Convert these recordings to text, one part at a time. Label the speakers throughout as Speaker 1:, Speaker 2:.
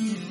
Speaker 1: Yeah.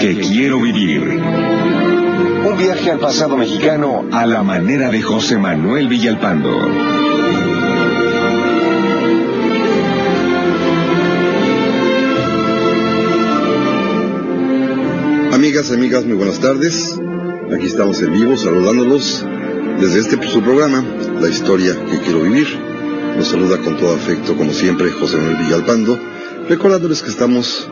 Speaker 1: Que quiero vivir. Un viaje al pasado mexicano a la manera de José Manuel Villalpando.
Speaker 2: Amigas, amigas, muy buenas tardes. Aquí estamos en vivo saludándolos desde este su programa, La historia que quiero vivir. Nos saluda con todo afecto, como siempre, José Manuel Villalpando, recordándoles que estamos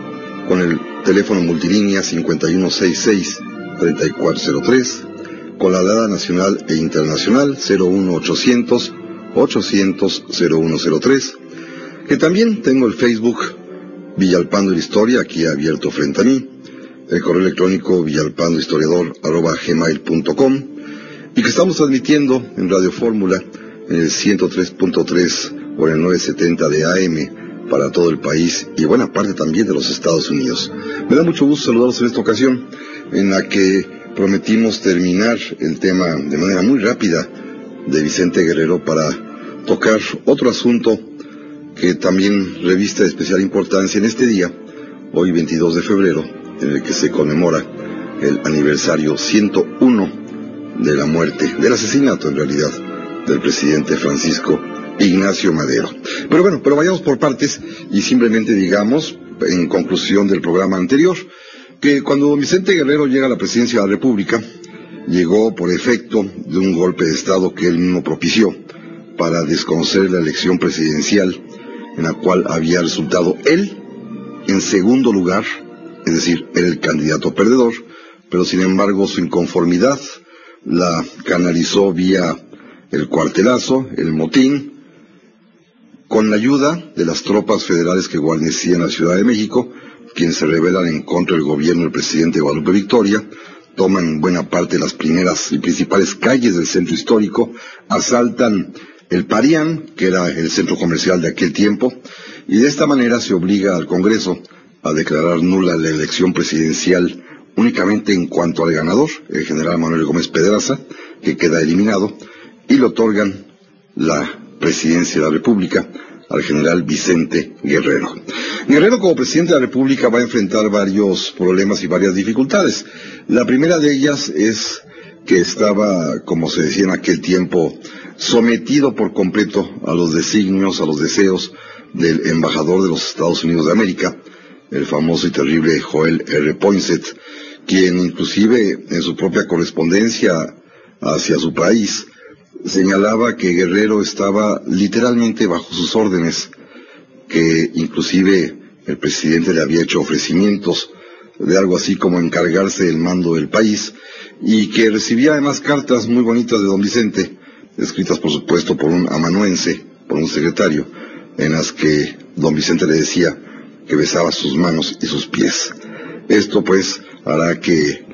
Speaker 2: con el teléfono multilínea 5166-3403, con la alada nacional e internacional 01800 800 0103, que también tengo el Facebook Villalpando la Historia, aquí abierto frente a mí, el correo electrónico villalpandohistoriador.gmail.com y que estamos transmitiendo en Radio Fórmula en el 103.3 o en el 970 de AM para todo el país y buena parte también de los Estados Unidos. Me da mucho gusto saludarlos en esta ocasión en la que prometimos terminar el tema de manera muy rápida de Vicente Guerrero para tocar otro asunto que también reviste de especial importancia en este día, hoy 22 de febrero, en el que se conmemora el aniversario 101 de la muerte, del asesinato en realidad, del presidente Francisco Ignacio Madero. Pero bueno, pero vayamos por partes y simplemente digamos, en conclusión del programa anterior, que cuando Vicente Guerrero llega a la presidencia de la República, llegó por efecto de un golpe de Estado que él mismo propició para desconocer la elección presidencial en la cual había resultado él en segundo lugar, es decir, era el candidato perdedor, pero sin embargo su inconformidad la canalizó vía el cuartelazo, el motín, con la ayuda de las tropas federales que guarnecían la Ciudad de México, quienes se rebelan en contra del gobierno del presidente Guadalupe Victoria, toman buena parte de las primeras y principales calles del centro histórico, asaltan el Parián, que era el centro comercial de aquel tiempo, y de esta manera se obliga al Congreso a declarar nula la elección presidencial únicamente en cuanto al ganador, el general Manuel Gómez Pedraza, que queda eliminado, y le otorgan la presidencia de la República al general Vicente Guerrero. Guerrero como presidente de la República va a enfrentar varios problemas y varias dificultades. La primera de ellas es que estaba, como se decía en aquel tiempo, sometido por completo a los designios, a los deseos del embajador de los Estados Unidos de América, el famoso y terrible Joel R. Poinsett, quien inclusive en su propia correspondencia hacia su país señalaba que Guerrero estaba literalmente bajo sus órdenes, que inclusive el presidente le había hecho ofrecimientos de algo así como encargarse del mando del país, y que recibía además cartas muy bonitas de don Vicente, escritas por supuesto por un amanuense, por un secretario, en las que don Vicente le decía que besaba sus manos y sus pies. Esto pues hará que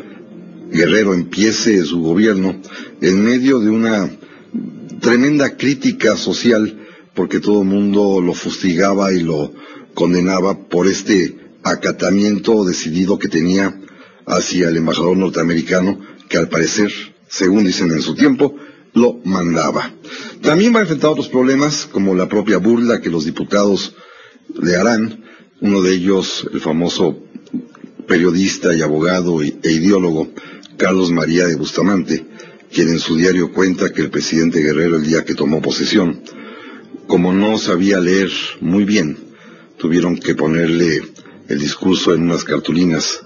Speaker 2: Guerrero empiece su gobierno en medio de una tremenda crítica social porque todo el mundo lo fustigaba y lo condenaba por este acatamiento decidido que tenía hacia el embajador norteamericano que al parecer, según dicen en su tiempo, lo mandaba. También va a enfrentar otros problemas como la propia burla que los diputados le harán, uno de ellos el famoso periodista y abogado e ideólogo Carlos María de Bustamante, quien en su diario cuenta que el presidente Guerrero el día que tomó posesión, como no sabía leer muy bien, tuvieron que ponerle el discurso en unas cartulinas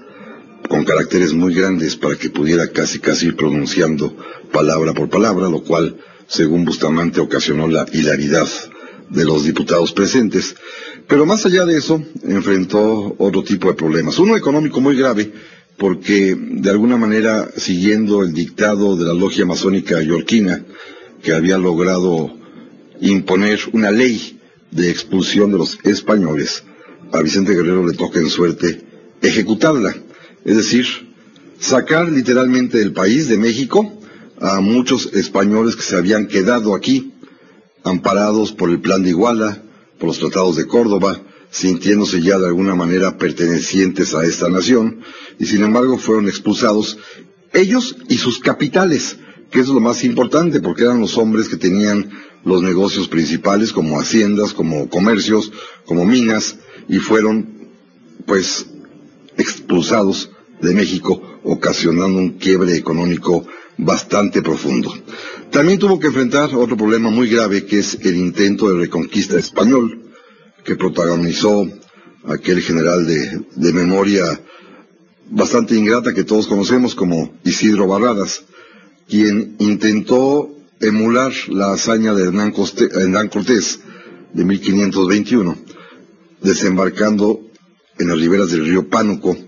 Speaker 2: con caracteres muy grandes para que pudiera casi casi ir pronunciando palabra por palabra, lo cual, según Bustamante, ocasionó la hilaridad de los diputados presentes. Pero más allá de eso, enfrentó otro tipo de problemas. Uno económico muy grave, porque de alguna manera, siguiendo el dictado de la logia masónica yorquina, que había logrado imponer una ley de expulsión de los españoles, a Vicente Guerrero le toca en suerte ejecutarla, es decir, sacar literalmente del país de México a muchos españoles que se habían quedado aquí, amparados por el plan de Iguala, por los tratados de Córdoba, sintiéndose ya de alguna manera pertenecientes a esta nación, y sin embargo fueron expulsados ellos y sus capitales, que es lo más importante, porque eran los hombres que tenían los negocios principales como haciendas, como comercios, como minas, y fueron pues expulsados de México, ocasionando un quiebre económico bastante profundo. También tuvo que enfrentar otro problema muy grave que es el intento de reconquista español que protagonizó aquel general de, memoria bastante ingrata que todos conocemos como Isidro Barradas, quien intentó emular la hazaña de Hernán, Cortés de 1521, desembarcando en las riberas del río Pánuco,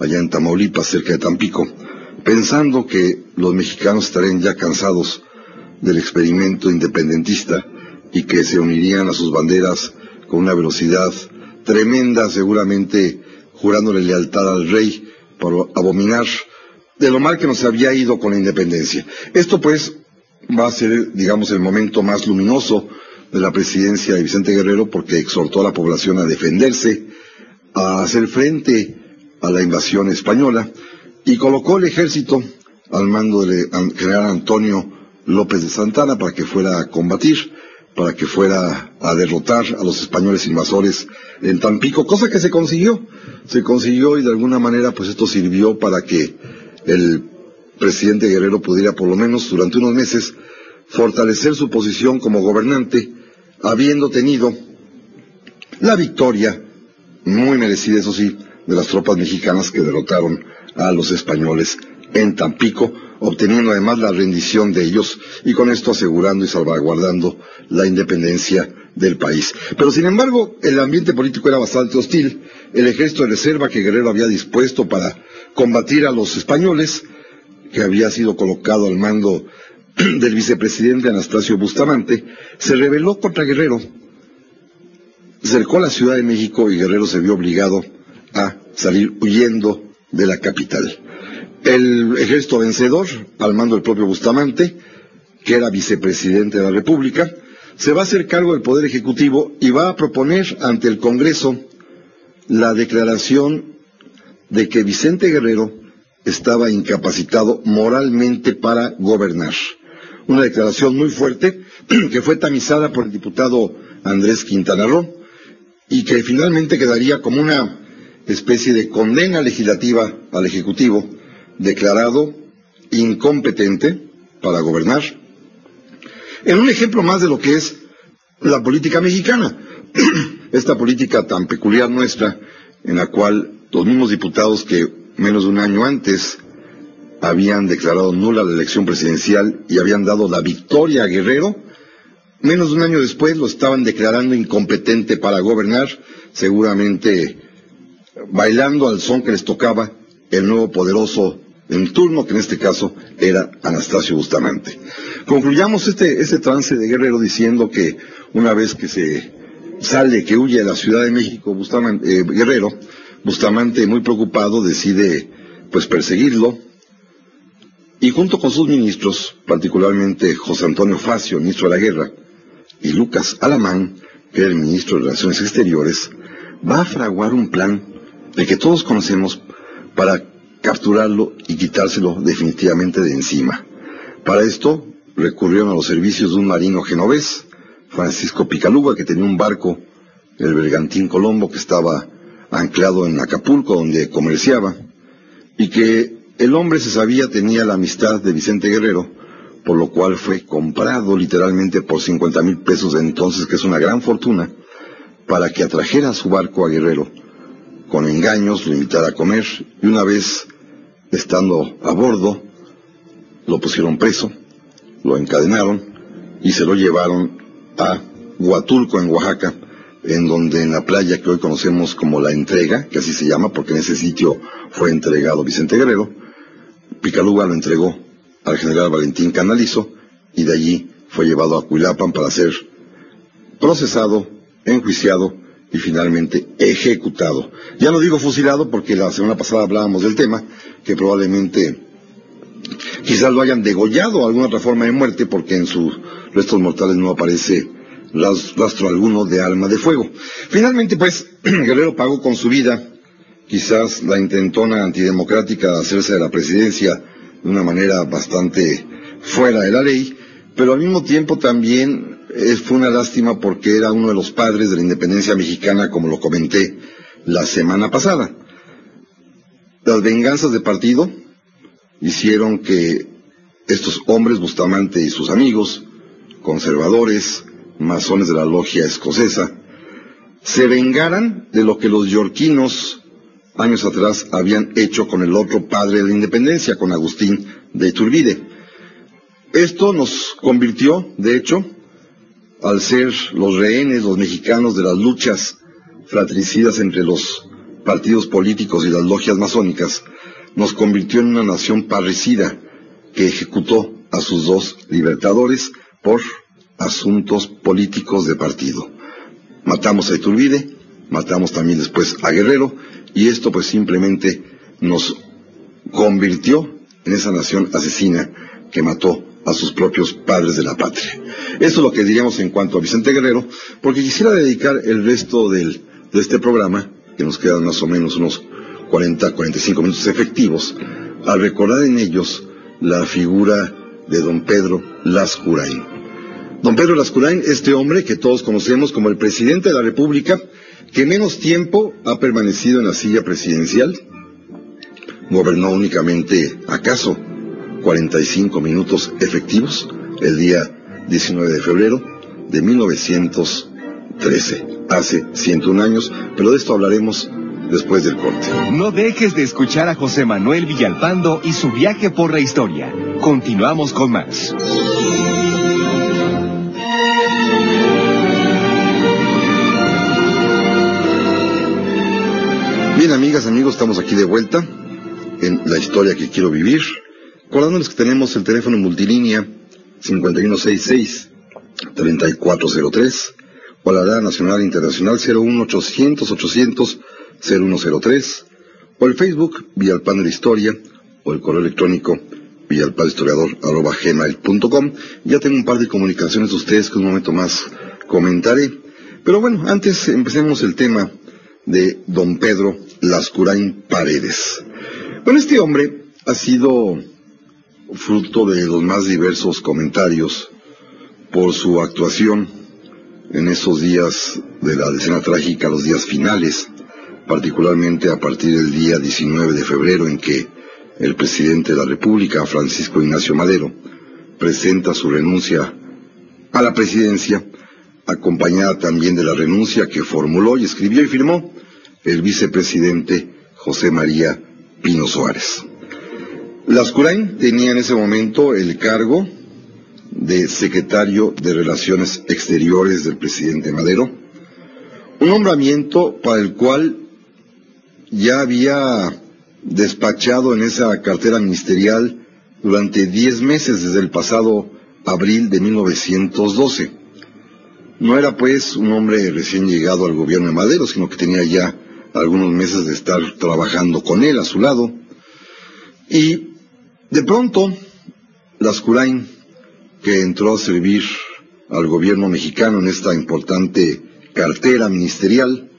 Speaker 2: allá en Tamaulipas, cerca de Tampico, pensando que los mexicanos estarían ya cansados del experimento independentista y que se unirían a sus banderas con una velocidad tremenda, seguramente jurándole lealtad al rey por abominar de lo mal que nos había ido con la independencia. Esto pues va a ser, digamos, el momento más luminoso de la presidencia de Vicente Guerrero porque exhortó a la población a defenderse, a hacer frente a la invasión española y colocó el ejército al mando del general Antonio López de Santana para que fuera a combatir, para que fuera a derrotar a los españoles invasores en Tampico, cosa que se consiguió. Se consiguió y de alguna manera pues esto sirvió para que el presidente Guerrero pudiera por lo menos durante unos meses fortalecer su posición como gobernante, habiendo tenido la victoria, muy merecida eso sí, de las tropas mexicanas que derrotaron a los españoles en Tampico, obteniendo además la rendición de ellos y con esto asegurando y salvaguardando la independencia del país. Pero sin embargo, el ambiente político era bastante hostil. El ejército de reserva que Guerrero había dispuesto para combatir a los españoles, que había sido colocado al mando del vicepresidente Anastasio Bustamante, se rebeló contra Guerrero, cercó la Ciudad de México y Guerrero se vio obligado a salir huyendo de la capital. El ejército vencedor, al mando del propio Bustamante, que era vicepresidente de la República, se va a hacer cargo del Poder Ejecutivo y va a proponer ante el Congreso la declaración de que Vicente Guerrero estaba incapacitado moralmente para gobernar. Una declaración muy fuerte que fue tamizada por el diputado Andrés Quintana Roo y que finalmente quedaría como una especie de condena legislativa al Ejecutivo declarado incompetente para gobernar. En un ejemplo más de lo que es la política mexicana, esta política tan peculiar nuestra, en la cual los mismos diputados que menos de un año antes habían declarado nula la elección presidencial y habían dado la victoria a Guerrero, menos de un año después lo estaban declarando incompetente para gobernar, seguramente bailando al son que les tocaba el nuevo poderoso en turno, que en este caso era Anastasio Bustamante. Concluyamos este, este trance de Guerrero diciendo que una vez que se sale, que huye de la Ciudad de México, Bustamante, eh, Guerrero, Bustamante, muy preocupado, decide pues perseguirlo y junto con sus ministros, particularmente José Antonio Facio, ministro de la Guerra, y Lucas Alamán, que era el ministro de Relaciones Exteriores, va a fraguar un plan de que todos conocemos para capturarlo y quitárselo definitivamente de encima. Para esto recurrieron a los servicios de un marino genovés, Francisco Picaluga, que tenía un barco, el Bergantín Colombo, que estaba anclado en Acapulco, donde comerciaba, y que el hombre se sabía tenía la amistad de Vicente Guerrero, por lo cual fue comprado literalmente por 50 mil pesos de entonces, que es una gran fortuna, para que atrajera su barco a Guerrero. Con engaños lo invitara a comer y una vez estando a bordo, lo pusieron preso, lo encadenaron y se lo llevaron a Huatulco, en Oaxaca, en donde en la playa que hoy conocemos como La Entrega, que así se llama porque en ese sitio fue entregado Vicente Guerrero, Picaluga lo entregó al general Valentín Canalizo y de allí fue llevado a Cuilapan para ser procesado, enjuiciado y finalmente ejecutado. Ya no digo fusilado porque la semana pasada hablábamos del tema, que probablemente quizás lo hayan degollado a alguna otra forma de muerte porque en sus restos mortales no aparece rastro alguno de alma de fuego. Finalmente, pues, Guerrero pagó con su vida quizás la intentona antidemocrática de hacerse de la presidencia de una manera bastante fuera de la ley, pero al mismo tiempo también fue una lástima porque era uno de los padres de la independencia mexicana, como lo comenté la semana pasada. Las venganzas de partido hicieron que estos hombres, Bustamante y sus amigos, conservadores, masones de la logia escocesa, se vengaran de lo que los yorquinos años atrás habían hecho con el otro padre de la independencia, con Agustín de Iturbide. Esto nos convirtió, de hecho, al ser los rehenes, los mexicanos, de las luchas fratricidas entre los partidos políticos y las logias masónicas, nos convirtió en una nación parricida que ejecutó a sus dos libertadores por asuntos políticos de partido. Matamos a Iturbide, matamos también después a Guerrero, y esto pues simplemente nos convirtió en esa nación asesina que mató a sus propios padres de la patria. Eso es lo que diríamos en cuanto a Vicente Guerrero, porque quisiera dedicar el resto del, de este programa, que nos quedan más o menos unos 40, 45 minutos efectivos, a recordar en ellos la figura de don Pedro Lascurain. Don Pedro Lascurain, este hombre que todos conocemos como el presidente de la República, que menos tiempo ha permanecido en la silla presidencial, gobernó únicamente, acaso, 45 minutos efectivos el día 19 de febrero de 1913, hace 101 años, pero de esto hablaremos después del corte.
Speaker 1: No dejes de escuchar a José Manuel Villalpando y su viaje por la historia. Continuamos con más.
Speaker 2: Bien, amigas, amigos, estamos aquí de vuelta en la historia que quiero vivir. Acordándoles que tenemos el teléfono multilínea 5166-3403 o la edad nacional e internacional 01800-800-0103 o el Facebook Villalpán de la Historia o el correo electrónico villalpanhistoriador.gmail.com Ya tengo un par de comunicaciones de ustedes que un momento más comentaré. Pero bueno, antes empecemos el tema de don Pedro Lascurain Paredes. Bueno, este hombre ha sido fruto de los más diversos comentarios por su actuación en esos días de la decena trágica, los días finales, particularmente a partir del día 19 de febrero en que el presidente de la República, Francisco Ignacio Madero, presenta su renuncia a la presidencia, acompañada también de la renuncia que formuló y escribió y firmó el vicepresidente José María Pino Suárez. Lascurain tenía en ese momento el cargo de secretario de Relaciones Exteriores del presidente Madero, un nombramiento para el cual ya había despachado en esa cartera ministerial durante diez meses desde el pasado abril de 1912. No era pues un hombre recién llegado al gobierno de Madero, sino que tenía ya algunos meses de estar trabajando con él a su lado. Y de pronto, Lascurain, que entró a servir al gobierno mexicano en esta importante cartera ministerial,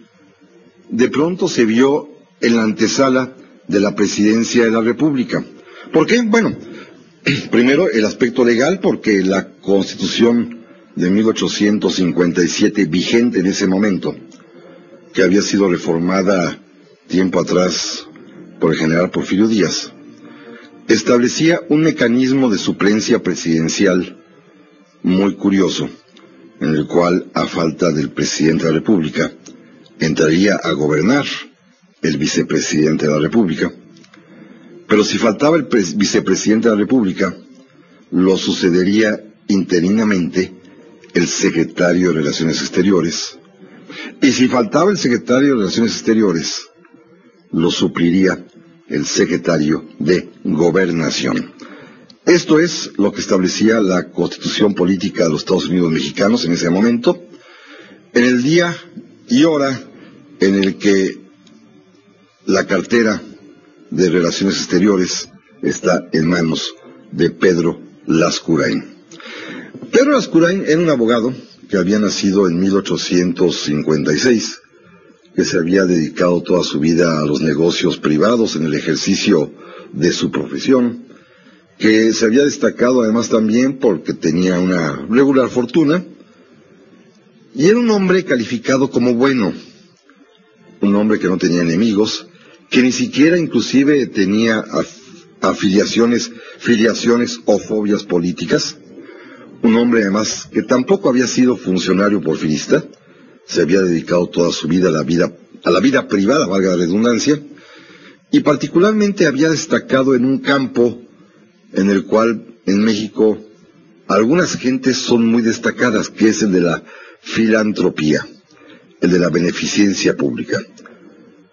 Speaker 2: de pronto se vio en la antesala de la presidencia de la República. ¿Por qué? Bueno, primero el aspecto legal, porque la constitución de 1857 vigente en ese momento, que había sido reformada tiempo atrás por el general Porfirio Díaz, establecía un mecanismo de suplencia presidencial muy curioso, en el cual, a falta del presidente de la República, entraría a gobernar el vicepresidente de la República. Pero si faltaba el vicepresidente de la República, lo sucedería interinamente el secretario de Relaciones Exteriores. Y si faltaba el secretario de Relaciones Exteriores, lo supliría el secretario de Gobernación. Esto es lo que establecía la constitución política de los Estados Unidos mexicanos en ese momento, en el día y hora en el que la cartera de Relaciones Exteriores está en manos de Pedro Lascurain. Pedro Lascurain era un abogado que había nacido en 1856 que se había dedicado toda su vida a los negocios privados en el ejercicio de su profesión, que se había destacado además también porque tenía una regular fortuna, y era un hombre calificado como bueno, un hombre que no tenía enemigos, que ni siquiera inclusive tenía afiliaciones, filiaciones o fobias políticas, un hombre además que tampoco había sido funcionario porfirista, se había dedicado toda su vida a la vida, a la vida privada, valga la redundancia, y particularmente había destacado en un campo en el cual en México algunas gentes son muy destacadas, que es el de la filantropía, el de la beneficencia pública.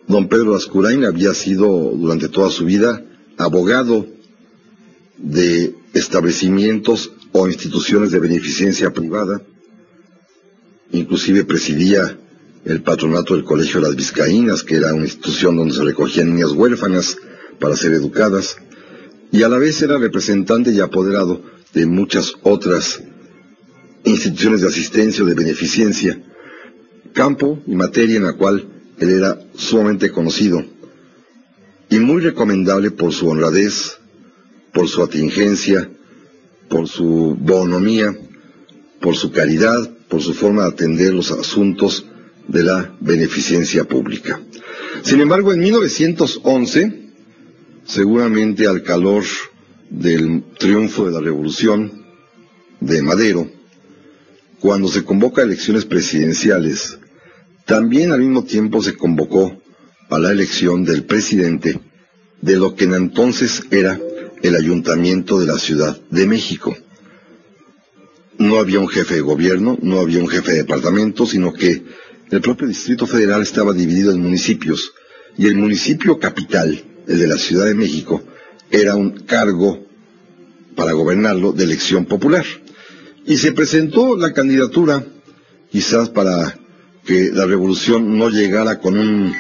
Speaker 2: Don Pedro Ascurain había sido durante toda su vida abogado de establecimientos o instituciones de beneficencia privada, inclusive presidía el patronato del Colegio de las Vizcaínas, que era una institución donde se recogían niñas huérfanas para ser educadas, y a la vez era representante y apoderado de muchas otras instituciones de asistencia o de beneficencia, campo y materia en la cual él era sumamente conocido y muy recomendable por su honradez, por su atingencia, por su bonomía, por su caridad, por su forma de atender los asuntos de la beneficencia pública. Sin embargo, en 1911, seguramente al calor del triunfo de la revolución de Madero, cuando se convoca elecciones presidenciales, también al mismo tiempo se convocó a la elección del presidente de lo que en entonces era el ayuntamiento de la Ciudad de México. No había un jefe de gobierno, no había un jefe de departamento, sino que el propio Distrito Federal estaba dividido en municipios y el municipio capital, el de la Ciudad de México, era un cargo para gobernarlo de elección popular. Y se presentó la candidatura, quizás para que la revolución no llegara con un,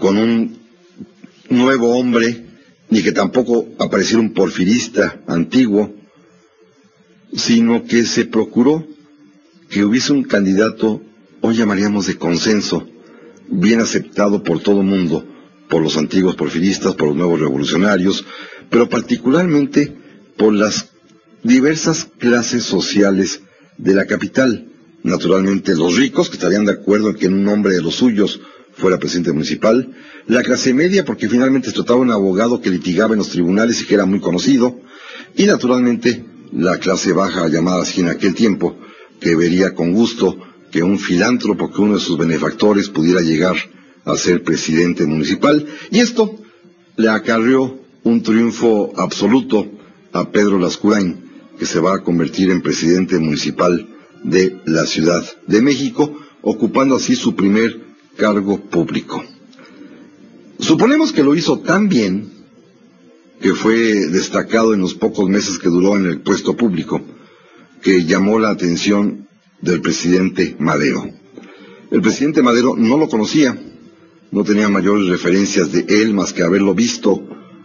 Speaker 2: con un nuevo hombre, ni que tampoco apareciera un porfirista antiguo, sino que se procuró que hubiese un candidato, hoy llamaríamos de consenso, bien aceptado por todo el mundo, por los antiguos porfiristas, por los nuevos revolucionarios, pero particularmente por las diversas clases sociales de la capital. Naturalmente los ricos, que estarían de acuerdo en que un hombre de los suyos fuera presidente municipal, la clase media, porque finalmente se trataba de un abogado que litigaba en los tribunales y que era muy conocido, y naturalmente la clase baja, llamada así en aquel tiempo, que vería con gusto que un filántropo, que uno de sus benefactores pudiera llegar a ser presidente municipal, y esto le acarrió un triunfo absoluto a Pedro Lascurain, que se va a convertir en presidente municipal de la Ciudad de México, ocupando así su primer cargo público. Suponemos que lo hizo tan bien que fue destacado en los pocos meses que duró en el puesto público, que llamó la atención del presidente Madero. El presidente Madero no lo conocía, no tenía mayores referencias de él más que haberlo visto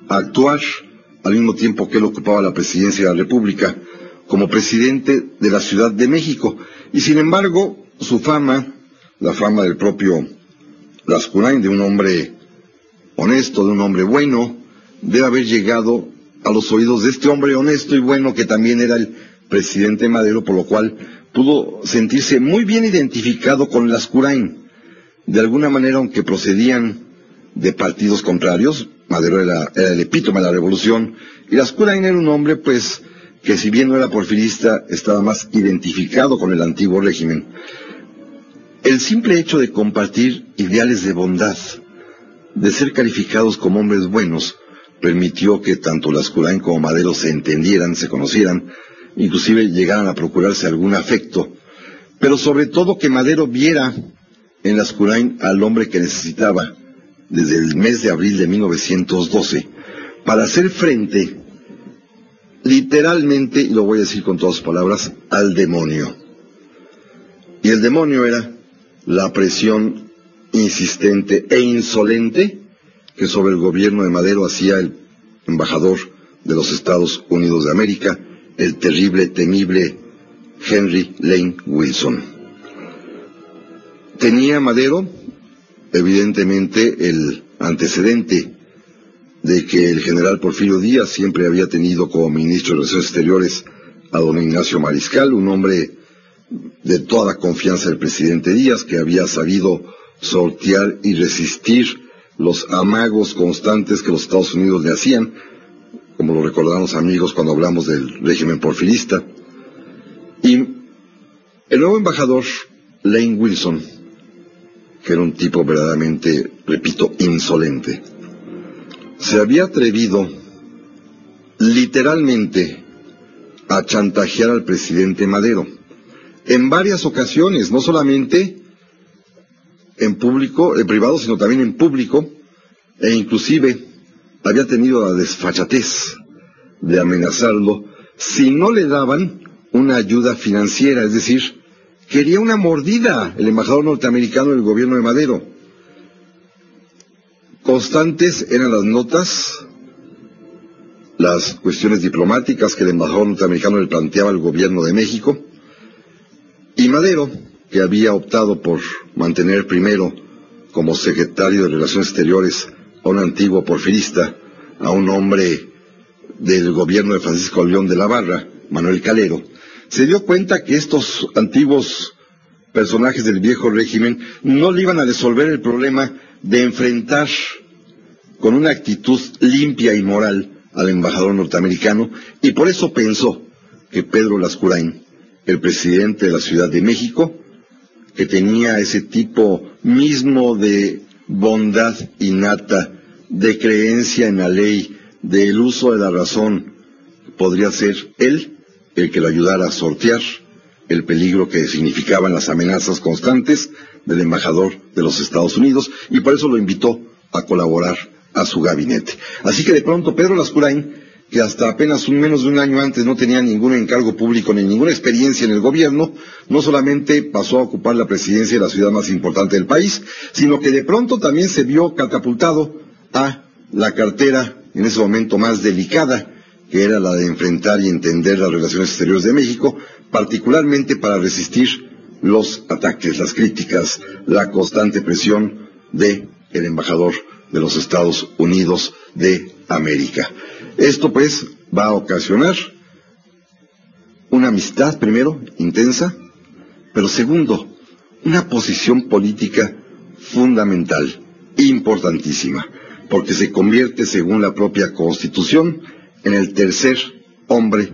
Speaker 2: actuar al mismo tiempo que él ocupaba la presidencia de la República como presidente de la Ciudad de México. Y sin embargo, su fama, la fama del propio Lascurain, de un hombre honesto, de un hombre bueno, debe haber llegado a los oídos de este hombre honesto y bueno que también era el presidente Madero, por lo cual pudo sentirse muy bien identificado con Lascurain. De alguna manera, aunque procedían de partidos contrarios, Madero era, el epítome de la revolución, y Lascurain era un hombre, pues, que si bien no era porfirista, estaba más identificado con el antiguo régimen. El simple hecho de compartir ideales de bondad, de ser calificados como hombres buenos, permitió que tanto Lascurain como Madero se entendieran, se conocieran, inclusive llegaran a procurarse algún afecto, pero sobre todo que Madero viera en Lascurain al hombre que necesitaba, desde el mes de abril de 1912 para hacer frente literalmente, y lo voy a decir con todas palabras, al demonio. Y el demonio era la presión insistente e insolente que sobre el gobierno de Madero hacía el embajador de los Estados Unidos de América, el terrible, temible Henry Lane Wilson. Tenía Madero evidentemente el antecedente de que el general Porfirio Díaz siempre había tenido como ministro de Relaciones Exteriores a don Ignacio Mariscal, un hombre de toda la confianza del presidente Díaz, que había sabido sortear y resistir los amagos constantes que los Estados Unidos le hacían, como lo recordamos amigos cuando hablamos del régimen porfirista. Y el nuevo embajador, Lane Wilson, que era un tipo verdaderamente, repito, insolente, se había atrevido literalmente a chantajear al presidente Madero en varias ocasiones, no solamente en público, en privado, sino también en público, e inclusive había tenido la desfachatez de amenazarlo si no le daban una ayuda financiera, es decir, quería una mordida el embajador norteamericano del gobierno de Madero. Constantes eran las notas, las cuestiones diplomáticas que el embajador norteamericano le planteaba al gobierno de México, y Madero, que había optado por mantener primero como secretario de Relaciones Exteriores a un antiguo porfirista, a un hombre del gobierno de Francisco León de la Barra, Manuel Calero, se dio cuenta que estos antiguos personajes del viejo régimen no le iban a resolver el problema de enfrentar con una actitud limpia y moral al embajador norteamericano y por eso pensó que Pedro Lascurain, el presidente de la Ciudad de México, que tenía ese tipo mismo de bondad innata, de creencia en la ley, del uso de la razón, podría ser él el que lo ayudara a sortear el peligro que significaban las amenazas constantes del embajador de los Estados Unidos y por eso lo invitó a colaborar a su gabinete. Así que de pronto Pedro Lascurain, que hasta apenas un menos de un año antes no tenía ningún encargo público ni ninguna experiencia en el gobierno, no solamente pasó a ocupar la presidencia de la ciudad más importante del país, sino que de pronto también se vio catapultado a la cartera en ese momento más delicada que era la de enfrentar y entender las relaciones exteriores de México, particularmente para resistir los ataques, las críticas, la constante presión de el embajador de los Estados Unidos de América. Esto pues va a ocasionar una amistad primero intensa, pero segundo, una posición política fundamental, importantísima, porque se convierte, según la propia Constitución, en el tercer hombre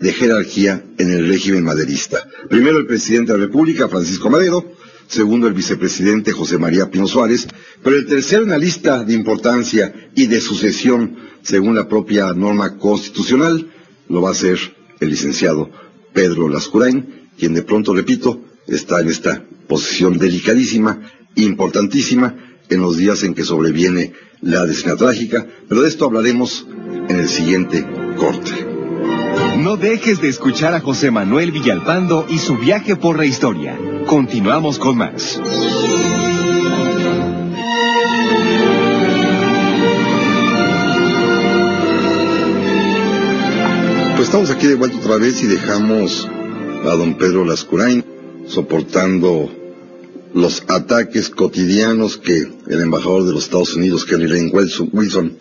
Speaker 2: de jerarquía en el régimen maderista. Primero el presidente de la República, Francisco Madero, segundo el vicepresidente José María Pino Suárez, pero el tercero en la lista de importancia y de sucesión, según la propia norma constitucional, lo va a ser el licenciado Pedro Lascurain, quien de pronto, repito, está en esta posición delicadísima, importantísima, en los días en que sobreviene la decena trágica, pero de esto hablaremos en el siguiente corte.
Speaker 3: No dejes de escuchar a José Manuel Villalpando y su viaje por la historia. Continuamos con más.
Speaker 2: Pues estamos aquí de vuelta otra vez y dejamos a don Pedro Lascurain soportando los ataques cotidianos que el embajador de los Estados Unidos, Kelly Lane Wilson,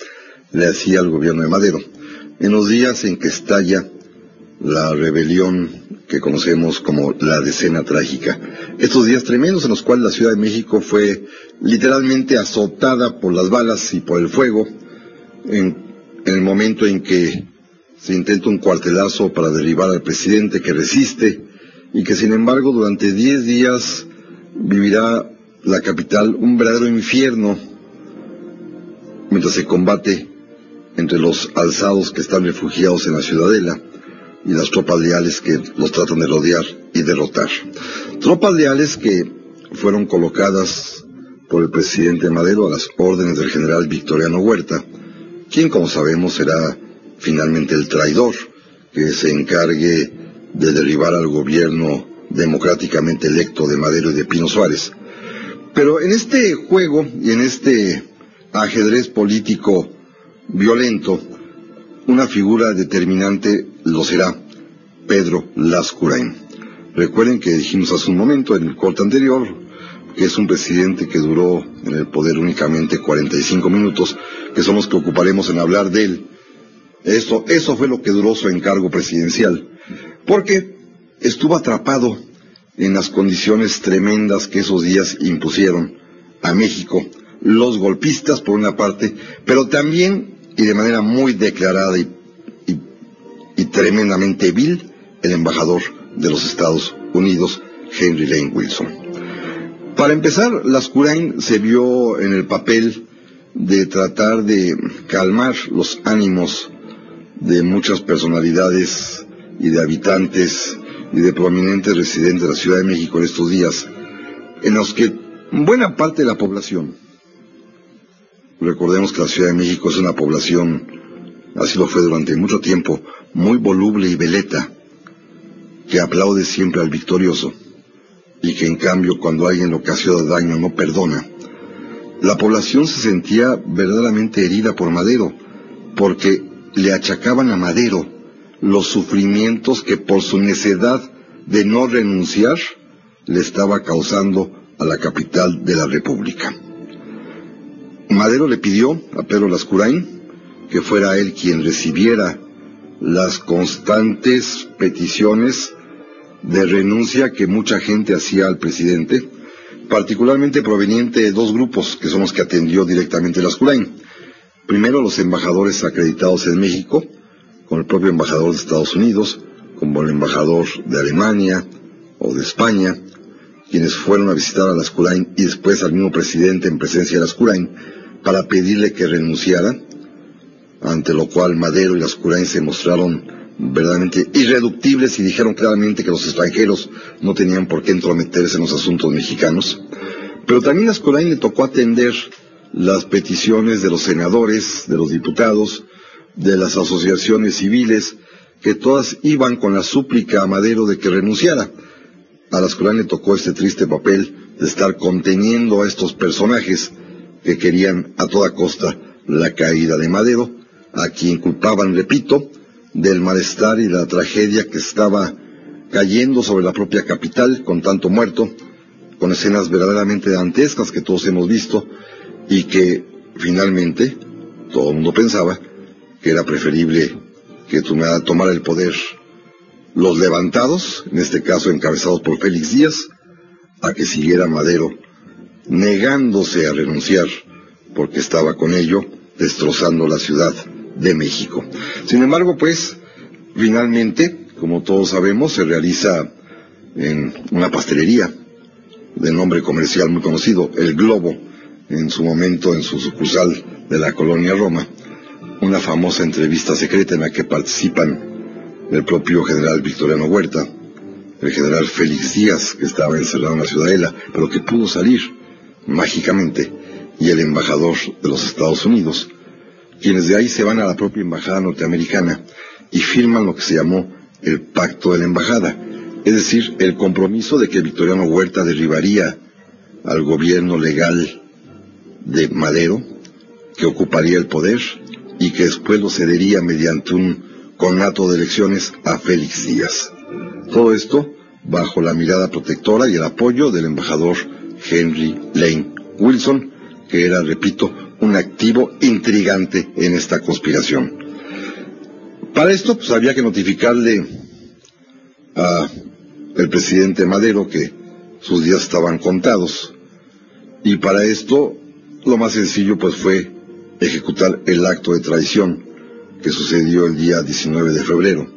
Speaker 2: le hacía al gobierno de Madero. En los días en que estalla la rebelión que conocemos como la decena trágica. Estos días tremendos en los cuales la Ciudad de México fue literalmente azotada por las balas y por el fuego, en el momento en que se intenta un cuartelazo para derribar al presidente que resiste y que sin embargo durante diez días vivirá la capital un verdadero infierno mientras se combate entre los alzados que están refugiados en la ciudadela y las tropas leales que los tratan de rodear y derrotar. Tropas leales que fueron colocadas por el presidente Madero a las órdenes del general Victoriano Huerta, quien como sabemos será finalmente el traidor que se encargue de derribar al gobierno democráticamente electo de Madero y de Pino Suárez. Pero en este juego y en este ajedrez político violento, una figura determinante lo será Pedro Lascurain. Recuerden que dijimos hace un momento en el corte anterior que es un presidente que duró en el poder únicamente 45 minutos, que son los que ocuparemos en hablar de él. Eso, eso fue lo que duró su encargo presidencial. Porque estuvo atrapado en las condiciones tremendas que esos días impusieron a México los golpistas por una parte, pero también y de manera muy declarada y, tremendamente vil el embajador de los Estados Unidos, Henry Lane Wilson. Para empezar, Lascurain se vio en el papel de tratar de calmar los ánimos de muchas personalidades y de habitantes y de prominentes residentes de la Ciudad de México en estos días, en los que buena parte de la población, recordemos que la Ciudad de México es una población, así lo fue durante mucho tiempo, muy voluble y veleta, que aplaude siempre al victorioso, y que en cambio cuando alguien le ocasiona daño no perdona. La población se sentía verdaderamente herida por Madero, porque le achacaban a Madero los sufrimientos que por su necedad de no renunciar le estaba causando a la capital de la República. Madero le pidió a Pedro Lascurain que fuera él quien recibiera las constantes peticiones de renuncia que mucha gente hacía al presidente, particularmente proveniente de dos grupos que son los que atendió directamente Lascurain. Primero los embajadores acreditados en México, con el propio embajador de Estados Unidos, como el embajador de Alemania o de España, quienes fueron a visitar a Lascurain y después al mismo presidente en presencia de Lascurain para pedirle que renunciara, ante lo cual Madero y Lascurain se mostraron verdaderamente irreductibles y dijeron claramente que los extranjeros no tenían por qué entrometerse en los asuntos mexicanos. Pero también Lascurain le tocó atender las peticiones de los senadores, de los diputados, de las asociaciones civiles, que todas iban con la súplica a Madero de que renunciara. A Lascurain le tocó este triste papel de estar conteniendo a estos personajes que querían a toda costa la caída de Madero, a quien culpaban, repito, del malestar y la tragedia que estaba cayendo sobre la propia capital con tanto muerto, con escenas verdaderamente dantescas que todos hemos visto y que finalmente todo el mundo pensaba que era preferible que tomara el poder los levantados, en este caso encabezados por Félix Díaz, a que siguiera Madero negándose a renunciar porque estaba con ello destrozando la Ciudad de México. Sin embargo, pues, finalmente, como todos sabemos, se realiza en una pastelería de nombre comercial muy conocido, El Globo, en su momento en su sucursal de la colonia Roma, una famosa entrevista secreta en la que participan el propio general Victoriano Huerta, el general Félix Díaz, que estaba encerrado en la ciudadela, pero que pudo salir mágicamente, y el embajador de los Estados Unidos, quienes de ahí se van a la propia embajada norteamericana y firman lo que se llamó el pacto de la embajada, es decir, el compromiso de que Victoriano Huerta derribaría al gobierno legal de Madero, que ocuparía el poder y que después lo cedería mediante un conato de elecciones a Félix Díaz. Todo esto bajo la mirada protectora y el apoyo del embajador Henry Lane Wilson, que era, repito, un activo intrigante en esta conspiración. Para esto, pues había que notificarle a el presidente Madero que sus días estaban contados. Y para esto, lo más sencillo, pues fue ejecutar el acto de traición que sucedió el día 19 de febrero,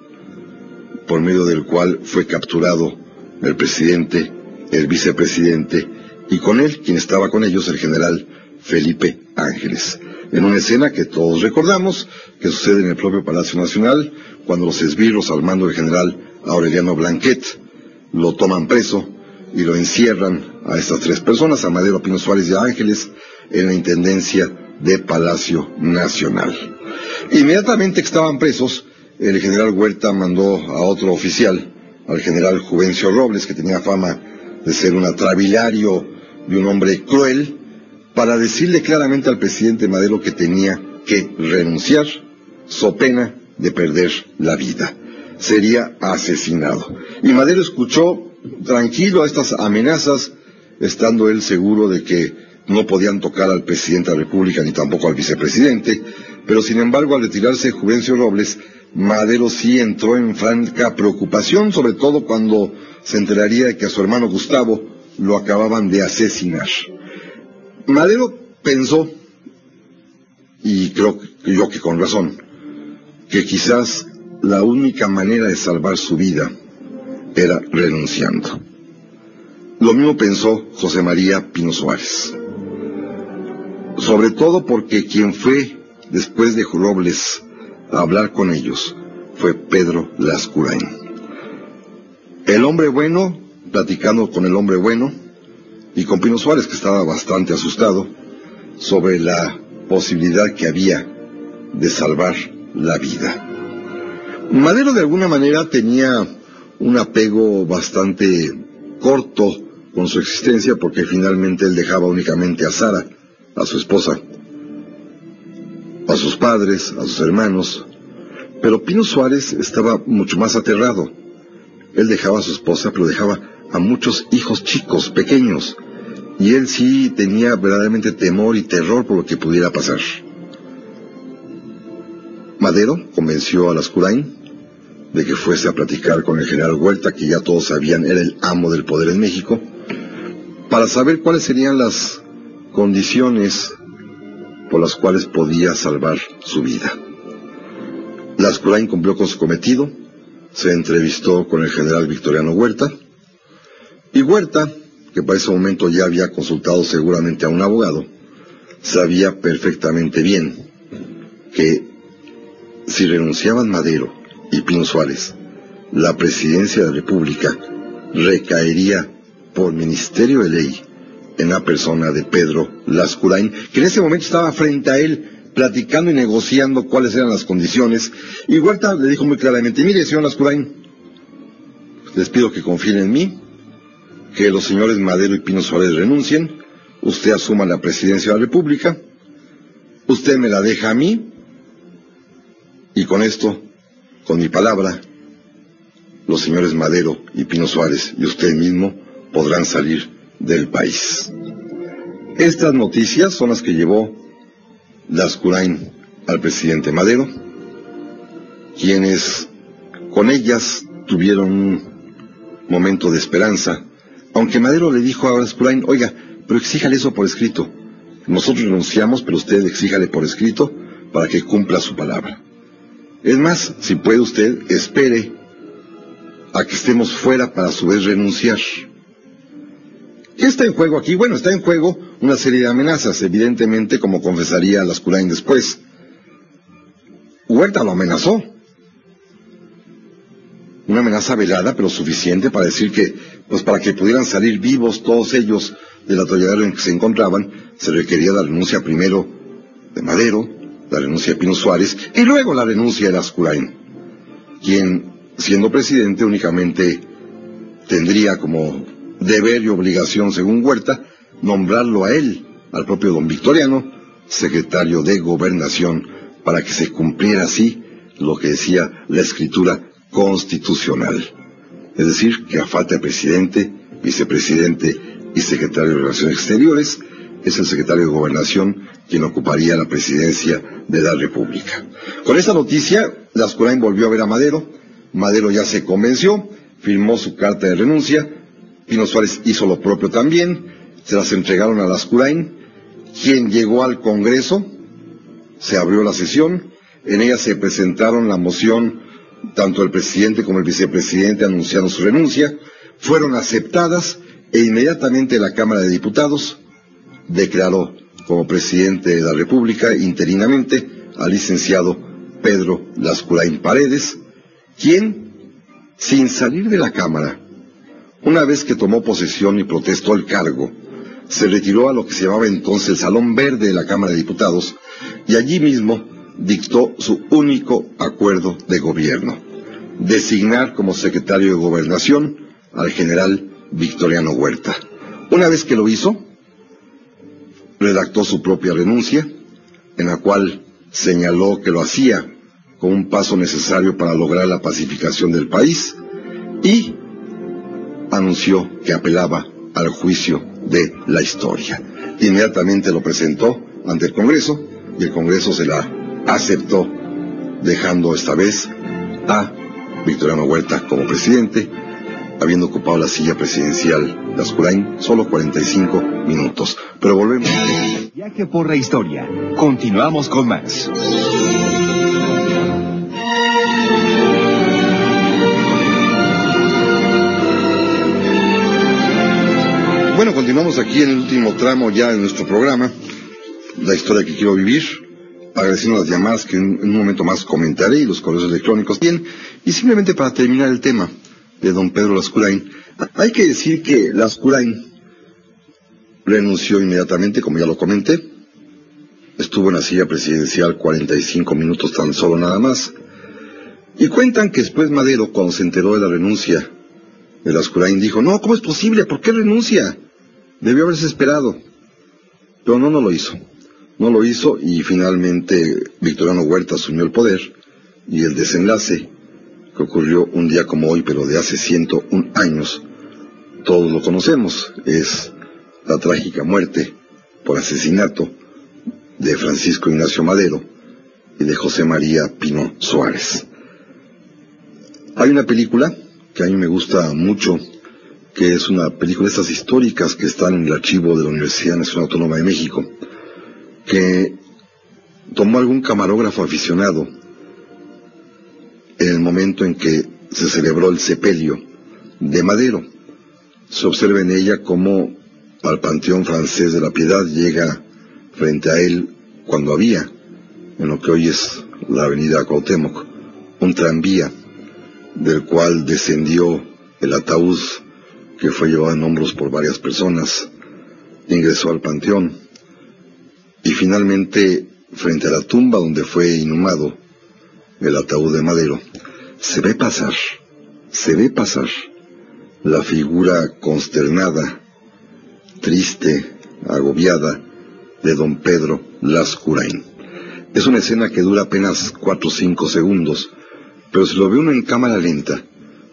Speaker 2: por medio del cual fue capturado el presidente, el vicepresidente y con él, quien estaba con ellos, el general Felipe Ángeles. En una escena que todos recordamos, que sucede en el propio Palacio Nacional, cuando los esbirros al mando del general Aureliano Blanquet lo toman preso y lo encierran a estas tres personas, a Madero Pino Suárez y a Ángeles, en la Intendencia de Palacio Nacional. Inmediatamente que estaban presos, el general Huerta mandó a otro oficial, al general Juvencio Robles, que tenía fama de ser un atravilario de un hombre cruel para decirle claramente al presidente Madero que tenía que renunciar, so pena de perder la vida. Sería asesinado. Y Madero escuchó tranquilo a estas amenazas, estando él seguro de que no podían tocar al presidente de la República ni tampoco al vicepresidente, pero sin embargo al retirarse Juvencio Robles, Madero sí entró en franca preocupación, sobre todo cuando se enteraría de que a su hermano Gustavo lo acababan de asesinar. Madero pensó, y creo yo que con razón, que quizás la única manera de salvar su vida era renunciando. Lo mismo pensó José María Pino Suárez. Sobre todo porque quien fue después de Robles a hablar con ellos fue Pedro Lascurain. El hombre bueno, platicando con el hombre bueno, y con Pino Suárez, que estaba bastante asustado, sobre la posibilidad que había de salvar la vida. Madero de alguna manera tenía un apego bastante corto con su existencia porque finalmente él dejaba únicamente a Sara, a su esposa, a sus padres, a sus hermanos, pero Pino Suárez estaba mucho más aterrado. Él dejaba a su esposa, pero dejaba a muchos hijos chicos, pequeños, y él sí tenía verdaderamente temor y terror por lo que pudiera pasar. Madero convenció a Lascurain de que fuese a platicar con el general Huerta, que ya todos sabían era el amo del poder en México, para saber cuáles serían las condiciones por las cuales podía salvar su vida. Lascurain cumplió con su cometido, se entrevistó con el general Victoriano Huerta, y Huerta, que para ese momento ya había consultado seguramente a un abogado, sabía perfectamente bien que si renunciaban Madero y Pino Suárez, la presidencia de la República recaería por Ministerio de Ley en la persona de Pedro Lascurain, que en ese momento estaba frente a él platicando y negociando cuáles eran las condiciones, y Huerta le dijo muy claramente, mire, señor Lascurain, les pido que confíen en mí, que los señores Madero y Pino Suárez renuncien, usted asuma la presidencia de la República, usted me la deja a mí, y con esto, con mi palabra, los señores Madero y Pino Suárez y usted mismo podrán salir del país. Estas noticias son las que llevó Lascurain al presidente Madero, quienes con ellas tuvieron un momento de esperanza, aunque Madero le dijo a Lascurain, oiga, pero exíjale eso por escrito. Nosotros renunciamos, pero usted exíjale por escrito para que cumpla su palabra. Es más, si puede usted, espere a que estemos fuera para a su vez renunciar. ¿Qué está en juego aquí? Bueno, está en juego una serie de amenazas, evidentemente, como confesaría Lascurain después. Huerta lo amenazó. Una amenaza velada, pero suficiente para decir que, pues para que pudieran salir vivos todos ellos del atolladero en que se encontraban, se requería la renuncia primero de Madero, la renuncia de Pino Suárez y luego la renuncia de Lascurain, quien, siendo presidente, únicamente tendría como deber y obligación, según Huerta, nombrarlo a él, al propio don Victoriano, secretario de Gobernación, para que se cumpliera así lo que decía la escritura constitucional. Es decir, que a falta de presidente, vicepresidente y secretario de Relaciones Exteriores, es el secretario de Gobernación quien ocuparía la presidencia de la República. Con esta noticia, Lascurain volvió a ver a Madero, Madero ya se convenció, firmó su carta de renuncia, Pino Suárez hizo lo propio también, se las entregaron a Lascurain, quien llegó al Congreso, se abrió la sesión, en ella se presentaron la moción, tanto el presidente como el vicepresidente anunciaron su renuncia, fueron aceptadas e inmediatamente la Cámara de Diputados declaró como presidente de la República interinamente al licenciado Pedro Lascurain Paredes, quien, sin salir de la Cámara, una vez que tomó posesión y protestó el cargo, se retiró a lo que se llamaba entonces el Salón Verde de la Cámara de Diputados y allí mismo dictó su único acuerdo de gobierno, designar como secretario de Gobernación al general Victoriano Huerta. Una vez que lo hizo, redactó su propia renuncia, en la cual señaló que lo hacía como un paso necesario para lograr la pacificación del país y anunció que apelaba al juicio de la historia. Inmediatamente lo presentó ante el Congreso y el Congreso se la aceptó, dejando esta vez a Victoriano Huerta como presidente habiendo ocupado la silla presidencial de Ascurain solo 45 minutos. Pero volvemos.
Speaker 3: Viaje por la historia. Continuamos con más.
Speaker 2: Bueno, continuamos aquí en el último tramo ya de nuestro programa, la historia que quiero vivir, agradeciendo las llamadas que en, un momento más comentaré y los correos electrónicos bien, y simplemente para terminar el tema de don Pedro Lascurain, hay que decir que Lascurain renunció inmediatamente, como ya lo comenté, estuvo en la silla presidencial 45 minutos tan solo nada más, y cuentan que después Madero, cuando se enteró de la renuncia de Lascurain, dijo, no, ¿cómo es posible? ¿Por qué renuncia? Debió haberse esperado. Pero no, no lo hizo. No lo hizo y finalmente Victoriano Huerta asumió el poder y el desenlace que ocurrió un día como hoy, pero de hace 101 años, todos lo conocemos, es la trágica muerte por asesinato de Francisco Ignacio Madero y de José María Pino Suárez. Hay una película que a mí me gusta mucho, que es una película de estas históricas que están en el archivo de la Universidad Nacional Autónoma de México, que tomó algún camarógrafo aficionado en el momento en que se celebró el sepelio de Madero. Se observa en ella cómo al Panteón Francés de la Piedad llega frente a él cuando había, en lo que hoy es la avenida Cuauhtémoc, un tranvía del cual descendió el ataúd que fue llevado en hombros por varias personas, ingresó al panteón y finalmente frente a la tumba donde fue inhumado el ataúd de Madero, se ve pasar, se ve pasar la figura consternada, triste, agobiada de don Pedro Lascurain. Es una escena que dura apenas cuatro o cinco segundos, pero si lo ve uno en cámara lenta,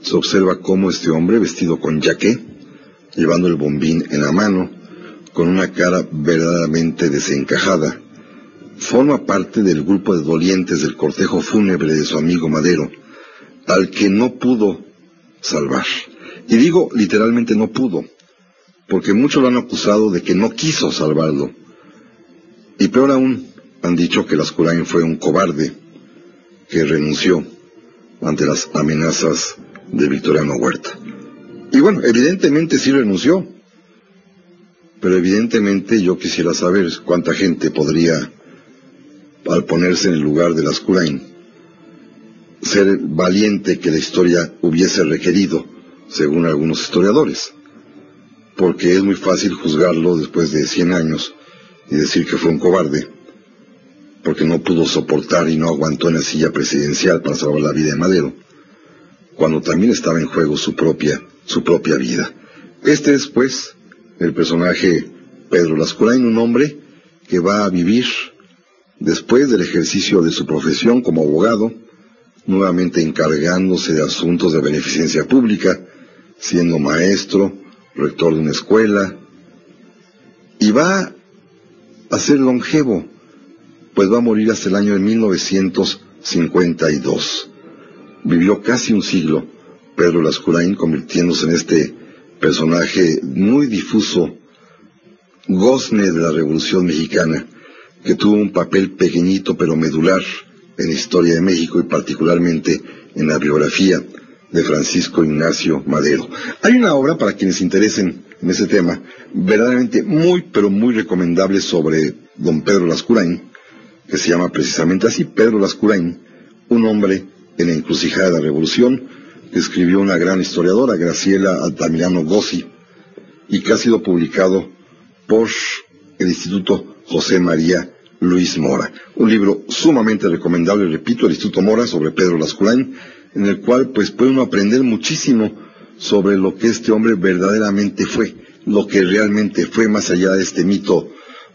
Speaker 2: se observa cómo este hombre, vestido con jaque, llevando el bombín en la mano, con una cara verdaderamente desencajada, forma parte del grupo de dolientes del cortejo fúnebre de su amigo Madero, al que no pudo salvar. Y digo literalmente no pudo, porque muchos lo han acusado de que no quiso salvarlo. Y peor aún, han dicho que Lascurain fue un cobarde que renunció ante las amenazas de Victoriano Huerta. Y bueno, evidentemente sí renunció, pero evidentemente yo quisiera saber cuánta gente podría, al ponerse en el lugar de Lascurain, ser valiente que la historia hubiese requerido, según algunos historiadores, porque es muy fácil juzgarlo después de 100 años y decir que fue un cobarde, porque no pudo soportar y no aguantó en la silla presidencial para salvar la vida de Madero, cuando también estaba en juego su propia, su propia vida. Este es, pues, el personaje Pedro Lascurain, un hombre que va a vivir después del ejercicio de su profesión como abogado, nuevamente encargándose de asuntos de beneficencia pública, siendo maestro, rector de una escuela, y va a ser longevo, pues va a morir hasta el año de 1952. Vivió casi un siglo Pedro Lascurain, convirtiéndose en este personaje muy difuso, gozne de la Revolución Mexicana, que tuvo un papel pequeñito pero medular en la historia de México y particularmente en la biografía de Francisco Ignacio Madero. Hay una obra, para quienes interesen en ese tema, verdaderamente muy, pero muy recomendable sobre don Pedro Lascurain, que se llama precisamente así, Pedro Lascurain, un hombre en la encrucijada de la Revolución, que escribió una gran historiadora, Graciela Altamirano Gossi, y que ha sido publicado por el Instituto José María Luis Mora. Un libro sumamente recomendable, repito, el Instituto Mora sobre Pedro Lascurain, en el cual pues puede uno aprender muchísimo sobre lo que este hombre verdaderamente fue, lo que realmente fue más allá de este mito,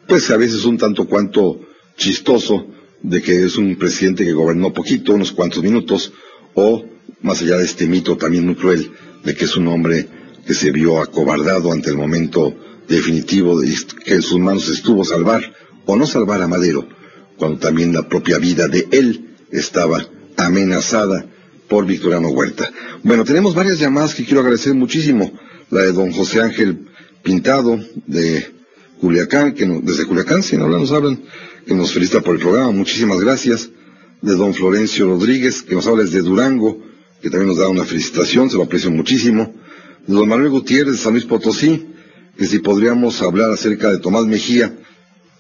Speaker 2: pues a veces un tanto cuanto chistoso de que es un presidente que gobernó poquito, unos cuantos minutos, o más allá de este mito también muy cruel de que es un hombre que se vio acobardado ante el momento definitivo de que en sus manos estuvo salvar o no salvar a Madero, cuando también la propia vida de él estaba amenazada por Victoriano Huerta. Bueno, tenemos varias llamadas que quiero agradecer muchísimo. La de don José Ángel Pintado, de Culiacán, que desde Culiacán, si no nos hablan, que nos felicita por el programa, muchísimas gracias. De don Florencio Rodríguez, que nos habla desde Durango, que también nos da una felicitación, se lo aprecio muchísimo. De don Manuel Gutiérrez de San Luis Potosí, que si podríamos hablar acerca de Tomás Mejía.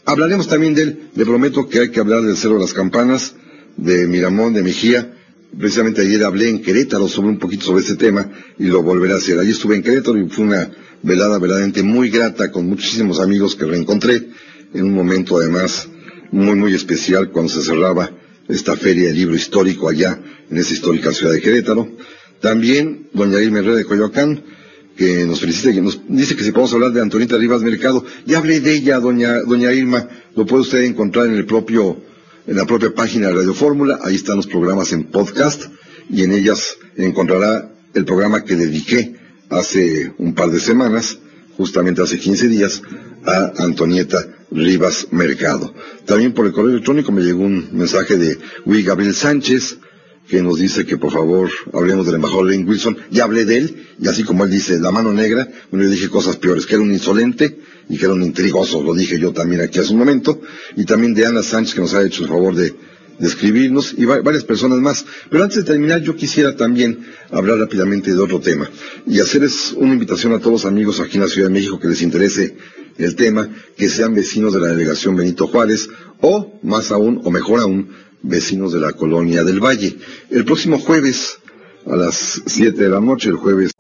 Speaker 2: Hablaremos también de él, le prometo que hay que hablar del Cerro de las Campanas, de Miramón, de Mejía. Precisamente ayer hablé en Querétaro sobre un poquito sobre este tema y lo volveré a hacer. Allí estuve en Querétaro y fue una velada verdaderamente muy grata con muchísimos amigos que reencontré en un momento además muy muy especial cuando se cerraba esta feria de libro histórico allá en esa histórica ciudad de Querétaro. También doña Irma Herrera de Coyoacán, que nos felicita y nos dice que si podemos hablar de Antonita Rivas Mercado. Ya hablé de ella, doña, doña Irma, lo puede usted encontrar en el propio, en la propia página de Radio Fórmula, ahí están los programas en podcast, y en ellas encontrará el programa que dediqué hace un par de semanas, justamente hace 15 días, a Antonieta Rivas Mercado. También por el correo electrónico me llegó un mensaje de Luis Gabriel Sánchez, que nos dice que por favor hablemos del embajador Lane Wilson. Ya hablé de él, y así como él dice, la mano negra, bueno, yo dije cosas peores, que era un insolente y que era un intrigoso, lo dije yo también aquí hace un momento, y también de Ana Sánchez, que nos ha hecho el favor de, de escribirnos, y varias personas más. Pero antes de terminar, yo quisiera también hablar rápidamente de otro tema, y hacerles una invitación a todos los amigos aquí en la Ciudad de México que les interese el tema, que sean vecinos de la delegación Benito Juárez, o más aún, o mejor aún, vecinos de la colonia del Valle. El próximo jueves, a las 7 de la noche, el jueves